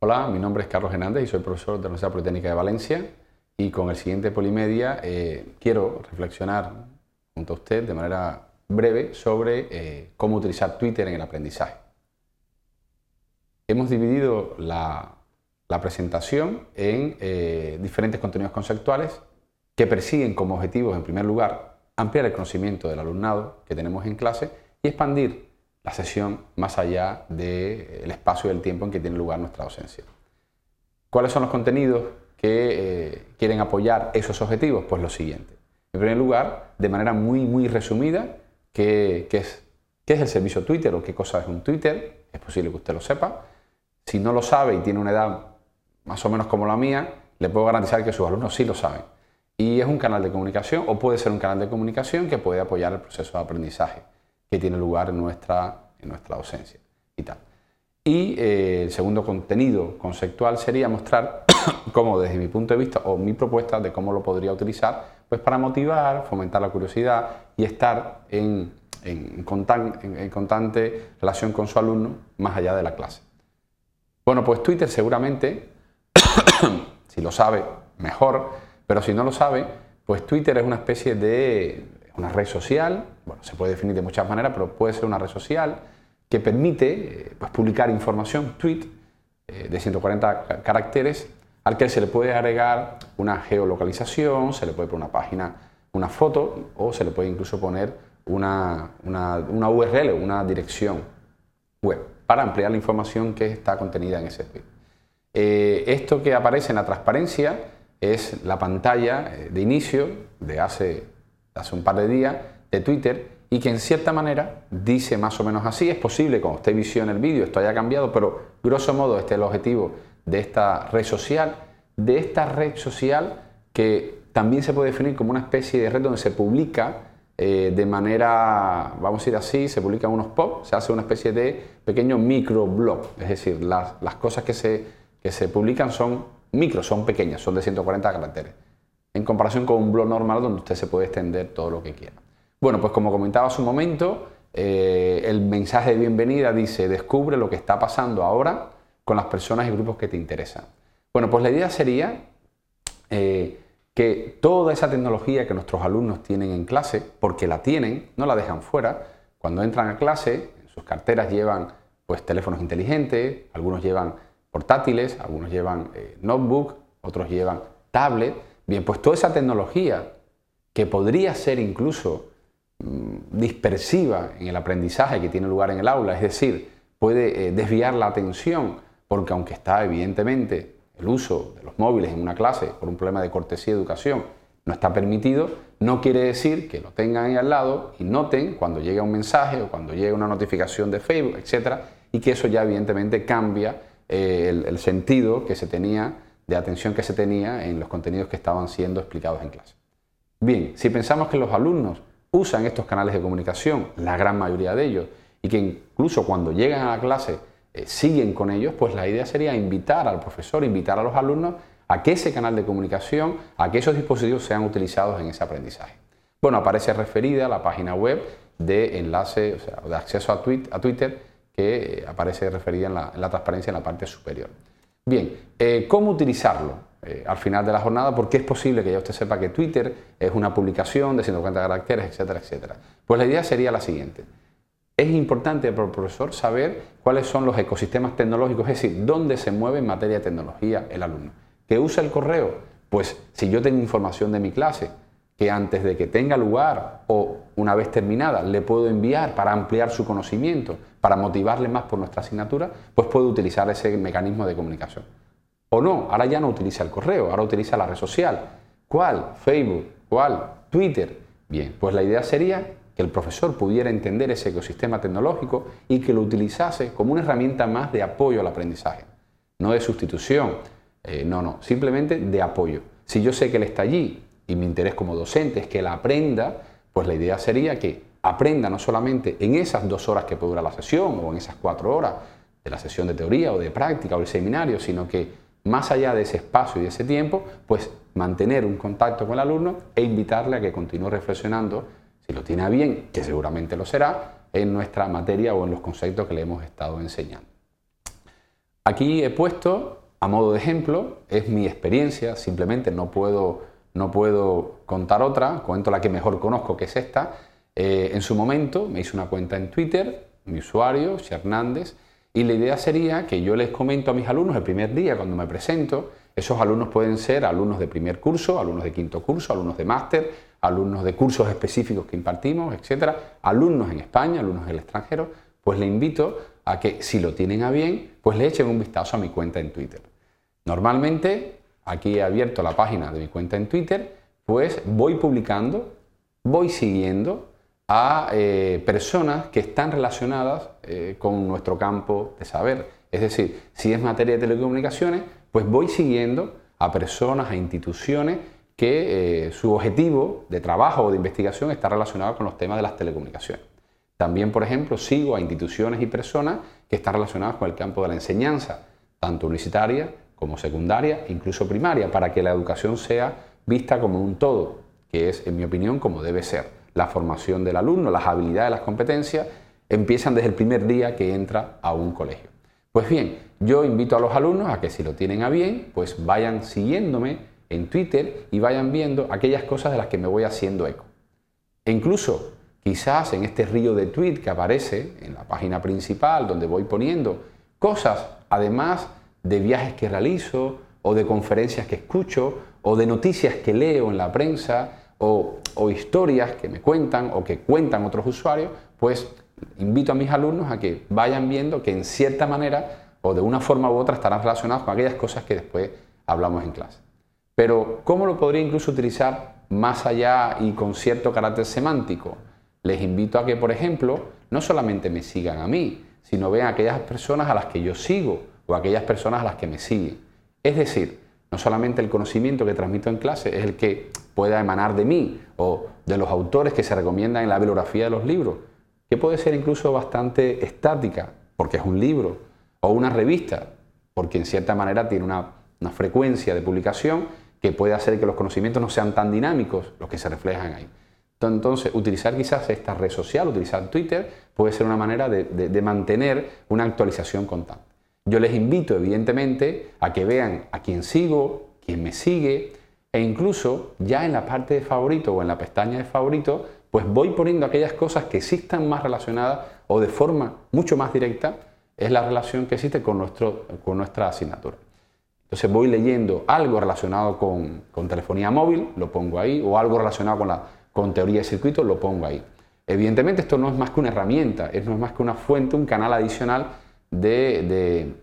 Hola, mi nombre es Carlos Hernández y soy profesor de la Universidad Politécnica de Valencia y con el siguiente Polimedia eh, quiero reflexionar junto a usted de manera breve sobre eh, cómo utilizar Twitter en el aprendizaje. Hemos dividido la, presentación en eh, diferentes contenidos conceptuales que persiguen como objetivos, en primer lugar, ampliar el conocimiento del alumnado que tenemos en clase y expandir la sesión más allá del espacio y del tiempo en que tiene lugar nuestra docencia. ¿Cuáles son los contenidos que eh, quieren apoyar esos objetivos? Pues lo siguiente. En primer lugar, de manera muy, muy resumida, ¿qué, ¿qué es el servicio Twitter o qué cosa es un Twitter? Es posible que usted lo sepa. Si no lo sabe y tiene una edad más o menos como la mía, le puedo garantizar que sus alumnos sí lo saben. Y es un canal de comunicación o puede ser un canal de comunicación que puede apoyar el proceso de aprendizaje que tiene lugar en nuestra, en nuestra ausencia y tal. Y eh, el segundo contenido conceptual sería mostrar cómo desde mi punto de vista o mi propuesta de cómo lo podría utilizar pues para motivar, fomentar la curiosidad y estar en, en, en constante relación con su alumno más allá de la clase. Bueno, pues Twitter seguramente, si lo sabe, mejor, pero si no lo sabe, pues Twitter es una especie de una red social, bueno, se puede definir de muchas maneras, pero puede ser una red social que permite eh, pues, publicar información, tweet, eh, de 140 caracteres, al que se le puede agregar una geolocalización, se le puede poner una página, una foto, o se le puede incluso poner una, una, una URL, una dirección web, para ampliar la información que está contenida en ese tweet. Eh, esto que aparece en la transparencia es la pantalla de inicio de hace hace un par de días de Twitter y que en cierta manera dice más o menos así. Es posible, como usted visión el vídeo, esto haya cambiado, pero grosso modo este es el objetivo de esta red social, de esta red social que también se puede definir como una especie de red donde se publica eh, de manera, vamos a ir así, se publican unos pop, se hace una especie de pequeño microblog, es decir, las, las cosas que se, que se publican son micro, son pequeñas, son de 140 caracteres en comparación con un blog normal donde usted se puede extender todo lo que quiera. Bueno, pues como comentaba hace un momento, eh, el mensaje de bienvenida dice, descubre lo que está pasando ahora con las personas y grupos que te interesan. Bueno, pues la idea sería eh, que toda esa tecnología que nuestros alumnos tienen en clase, porque la tienen, no la dejan fuera, cuando entran a clase, en sus carteras llevan pues teléfonos inteligentes, algunos llevan portátiles, algunos llevan eh, notebook, otros llevan tablet, Bien, pues toda esa tecnología que podría ser incluso mm, dispersiva en el aprendizaje que tiene lugar en el aula, es decir, puede eh, desviar la atención, porque aunque está evidentemente el uso de los móviles en una clase por un problema de cortesía y educación no está permitido, no quiere decir que lo tengan ahí al lado y noten cuando llega un mensaje o cuando llega una notificación de Facebook, etcétera, y que eso ya evidentemente cambia eh, el, el sentido que se tenía de atención que se tenía en los contenidos que estaban siendo explicados en clase. Bien, si pensamos que los alumnos usan estos canales de comunicación, la gran mayoría de ellos, y que incluso cuando llegan a la clase eh, siguen con ellos, pues la idea sería invitar al profesor, invitar a los alumnos a que ese canal de comunicación, a que esos dispositivos sean utilizados en ese aprendizaje. Bueno, aparece referida la página web de enlace, o sea, de acceso a, Twitter, que eh, aparece referida en la transparencia en la parte superior. Bien, eh, ¿cómo utilizarlo eh, al final de la jornada? Porque es posible que ya usted sepa que Twitter es una publicación de 150 caracteres, etcétera, etcétera. Pues la idea sería la siguiente. Es importante para el profesor saber cuáles son los ecosistemas tecnológicos, es decir, dónde se mueve en materia de tecnología el alumno. ¿Que usa el correo? Pues si yo tengo información de mi clase, que antes de que tenga lugar o una vez terminada le puedo enviar para ampliar su conocimiento, para motivarle más por nuestra asignatura, pues puedo utilizar ese mecanismo de comunicación. O no, ahora ya no utiliza el correo, ahora utiliza la red social. ¿Cuál? Facebook. ¿Cuál? Twitter. Bien, pues la idea sería que el profesor pudiera entender ese ecosistema tecnológico y que lo utilizase como una herramienta más de apoyo al aprendizaje. No de sustitución, eh, no, no, simplemente de apoyo. Si yo sé que él está allí y mi interés como docente es que la aprenda, pues la idea sería que aprenda no solamente en esas dos horas que puede durar la sesión o en esas cuatro horas de la sesión de teoría o de práctica o el seminario, sino que más allá de ese espacio y de ese tiempo, pues mantener un contacto con el alumno e invitarle a que continúe reflexionando, si lo tiene bien, que seguramente lo será, en nuestra materia o en los conceptos que le hemos estado enseñando. Aquí he puesto, a modo de ejemplo, es mi experiencia, simplemente no puedo, no puedo contar otra, cuento la que mejor conozco, que es esta. Eh, en su momento me hice una cuenta en Twitter, mi usuario, Hernández, y la idea sería que yo les comento a mis alumnos el primer día cuando me presento, esos alumnos pueden ser alumnos de primer curso, alumnos de quinto curso, alumnos de máster, alumnos de cursos específicos que impartimos, etcétera, alumnos en España, alumnos en el extranjero, pues le invito a que si lo tienen a bien, pues le echen un vistazo a mi cuenta en Twitter. Normalmente, aquí he abierto la página de mi cuenta en Twitter, pues voy publicando, voy siguiendo a eh, personas que están relacionadas eh, con nuestro campo de saber. Es decir, si es materia de telecomunicaciones, pues voy siguiendo a personas, a instituciones que eh, su objetivo de trabajo o de investigación está relacionado con los temas de las telecomunicaciones. También, por ejemplo, sigo a instituciones y personas que están relacionadas con el campo de la enseñanza, tanto universitaria como secundaria, incluso primaria, para que la educación sea vista como un todo, que es, en mi opinión, como debe ser la formación del alumno, las habilidades, las competencias, empiezan desde el primer día que entra a un colegio. Pues bien, yo invito a los alumnos a que si lo tienen a bien, pues vayan siguiéndome en Twitter y vayan viendo aquellas cosas de las que me voy haciendo eco. E incluso quizás en este río de tweet que aparece en la página principal donde voy poniendo cosas, además de viajes que realizo o de conferencias que escucho o de noticias que leo en la prensa o, historias que me cuentan o que cuentan otros usuarios, pues invito a mis alumnos a que vayan viendo que en cierta manera o de una forma u otra estarán relacionados con aquellas cosas que después hablamos en clase. Pero, ¿cómo lo podría incluso utilizar más allá y con cierto carácter semántico? Les invito a que, por ejemplo, no solamente me sigan a mí, sino vean a aquellas personas a las que yo sigo o aquellas personas a las que me siguen. Es decir, no solamente el conocimiento que transmito en clase es el que pueda emanar de mí o de los autores que se recomiendan en la bibliografía de los libros, que puede ser incluso bastante estática, porque es un libro, o una revista, porque en cierta manera tiene una, una frecuencia de publicación que puede hacer que los conocimientos no sean tan dinámicos los que se reflejan ahí. Entonces, utilizar quizás esta red social, utilizar Twitter, puede ser una manera de, de mantener una actualización constante. Yo les invito, evidentemente, a que vean a quién sigo, quién me sigue, e incluso ya en la parte de favorito o en la pestaña de favorito, pues voy poniendo aquellas cosas que sí están más relacionadas o de forma mucho más directa, es la relación que existe con, nuestro, con nuestra asignatura. Entonces voy leyendo algo relacionado con, con, telefonía móvil, lo pongo ahí, o algo relacionado con, la, con teoría de circuitos, lo pongo ahí. Evidentemente esto no es más que una herramienta, no es más que una fuente, un canal adicional de,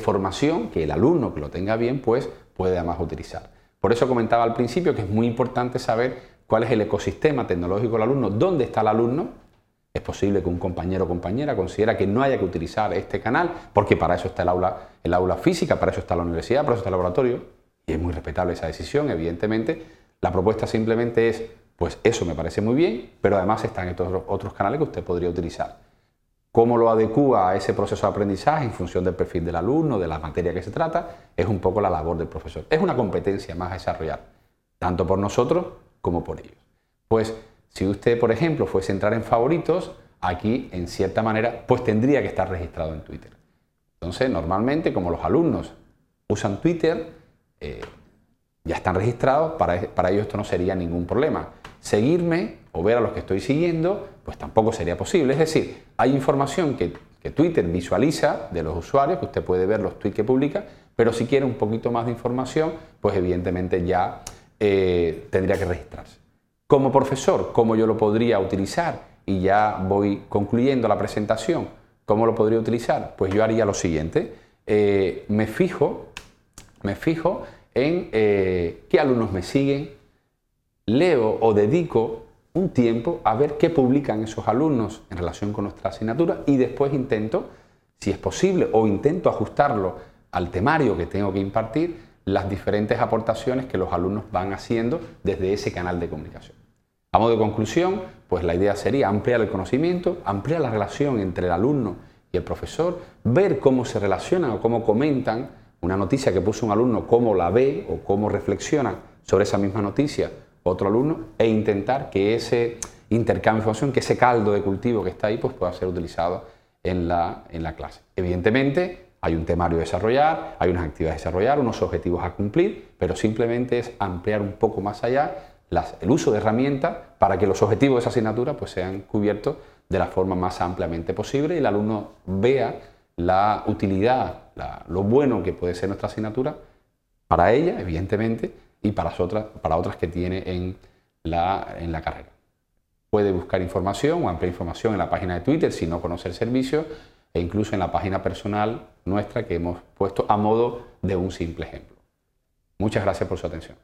formación que el alumno que lo tenga bien pues puede además utilizar. Por eso comentaba al principio que es muy importante saber cuál es el ecosistema tecnológico del alumno, dónde está el alumno. Es posible que un compañero o compañera considera que no haya que utilizar este canal, porque para eso está el aula, el aula física, para eso está la universidad, para eso está el laboratorio, y es muy respetable esa decisión, evidentemente. La propuesta simplemente es, pues eso me parece muy bien, pero además están estos otros canales que usted podría utilizar. Cómo lo adecúa a ese proceso de aprendizaje en función del perfil del alumno, de la materia que se trata, es un poco la labor del profesor. Es una competencia más a desarrollar, tanto por nosotros como por ellos. Pues si usted, por ejemplo, fuese a entrar en favoritos, aquí, en cierta manera, pues tendría que estar registrado en Twitter. Entonces, normalmente, como los alumnos usan Twitter, eh, ya están registrados, para, para ellos esto no sería ningún problema. Seguirme o ver a los que estoy siguiendo, pues tampoco sería posible. Es decir, hay información que, Twitter visualiza de los usuarios, que usted puede ver los tweets que publica, pero si quiere un poquito más de información, pues evidentemente ya eh, tendría que registrarse. Como profesor, ¿cómo yo lo podría utilizar? Y ya voy concluyendo la presentación. ¿Cómo lo podría utilizar? Pues yo haría lo siguiente. Eh, me fijo, me fijo en eh, qué alumnos me siguen, leo o dedico un tiempo a ver qué publican esos alumnos en relación con nuestra asignatura y después intento, si es posible, o intento ajustarlo al temario que tengo que impartir, las diferentes aportaciones que los alumnos van haciendo desde ese canal de comunicación. A modo de conclusión, pues la idea sería ampliar el conocimiento, ampliar la relación entre el alumno y el profesor, ver cómo se relacionan o cómo comentan una noticia que puso un alumno, cómo la ve o cómo reflexionan sobre esa misma noticia otro alumno e intentar que ese intercambio de información, que ese caldo de cultivo que está ahí, pues pueda ser utilizado en la, en la clase. Evidentemente, Hay un temario a desarrollar, hay unas actividades a desarrollar, unos objetivos a cumplir, pero simplemente es ampliar un poco más allá el uso de herramientas para que los objetivos de esa asignatura pues, sean cubiertos de la forma más ampliamente posible y el alumno vea la utilidad, lo bueno que puede ser nuestra asignatura para ella, evidentemente, y para otras, para otras que tiene en la, en la carrera. Puede buscar información o ampliar información en la página de Twitter si no conoce el servicio e incluso en la página personal nuestra que hemos puesto a modo de un simple ejemplo. Muchas gracias por su atención.